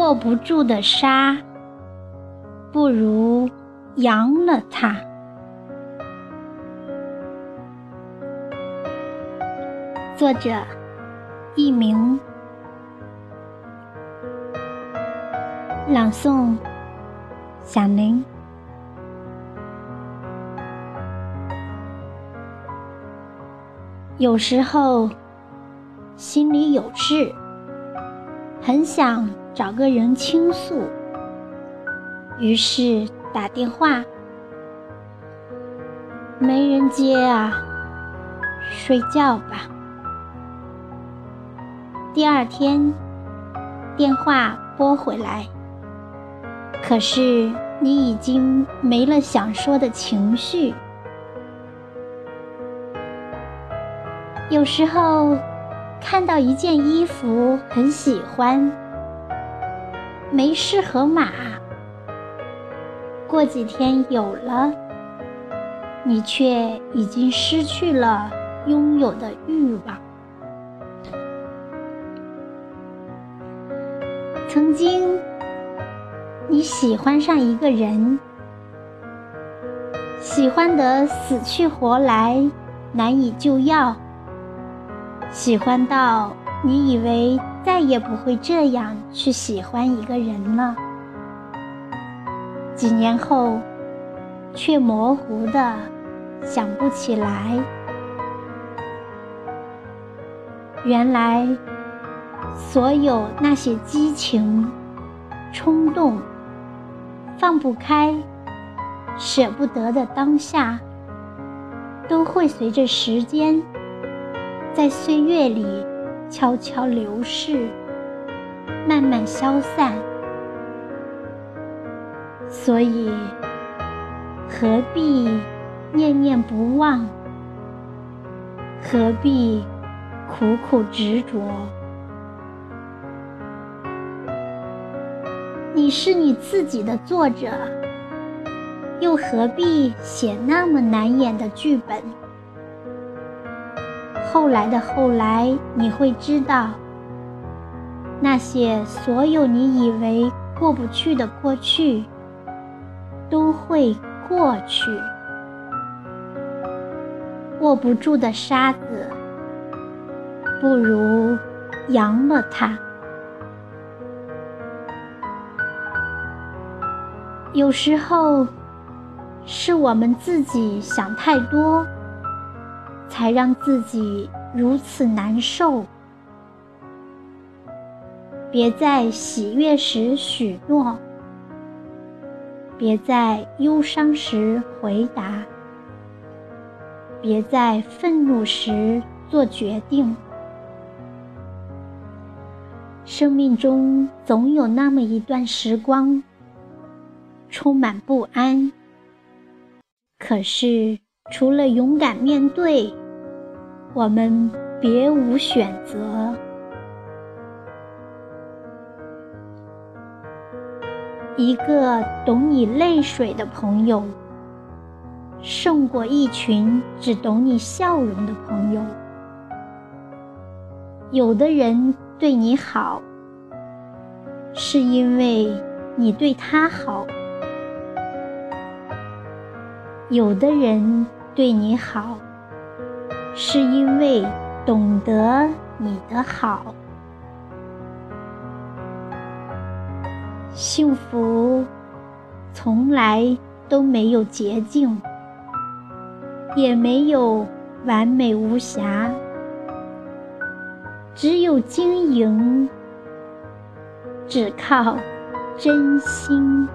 握不住的沙，不如扬了它。作者：佚名，朗诵：小林。有时候心里有事，很想找个人倾诉，于是打电话，没人接啊，睡觉吧。第二天电话拨回来，可是你已经没了想说的情绪。有时候看到一件衣服很喜欢，没适合码，过几天有了，你却已经失去了拥有的欲望。曾经你喜欢上一个人，喜欢得死去活来，难以救药。喜欢到你以为再也不会这样去喜欢一个人了，几年后却模糊的想不起来，原来所有那些激情、冲动、放不开、舍不得的当下，都会随着时间。在岁月里悄悄流逝，慢慢消散。所以，何必念念不忘？何必苦苦执着？你是你自己的作者，又何必写那么难演的剧本？后来的后来，你会知道，那些所有你以为过不去的过去，都会过去。握不住的沙子，不如扬了它。有时候，是我们自己想太多。才让自己如此难受。别在喜悦时许诺，别在忧伤时回答，别在愤怒时做决定。生命中总有那么一段时光，充满不安。可是，除了勇敢面对，我们别无选择。一个懂你泪水的朋友，胜过一群只懂你笑容的朋友。有的人对你好，是因为你对他好；有的人对你好。是因为懂得你的好，幸福从来都没有捷径，也没有完美无瑕，只有经营，只靠真心。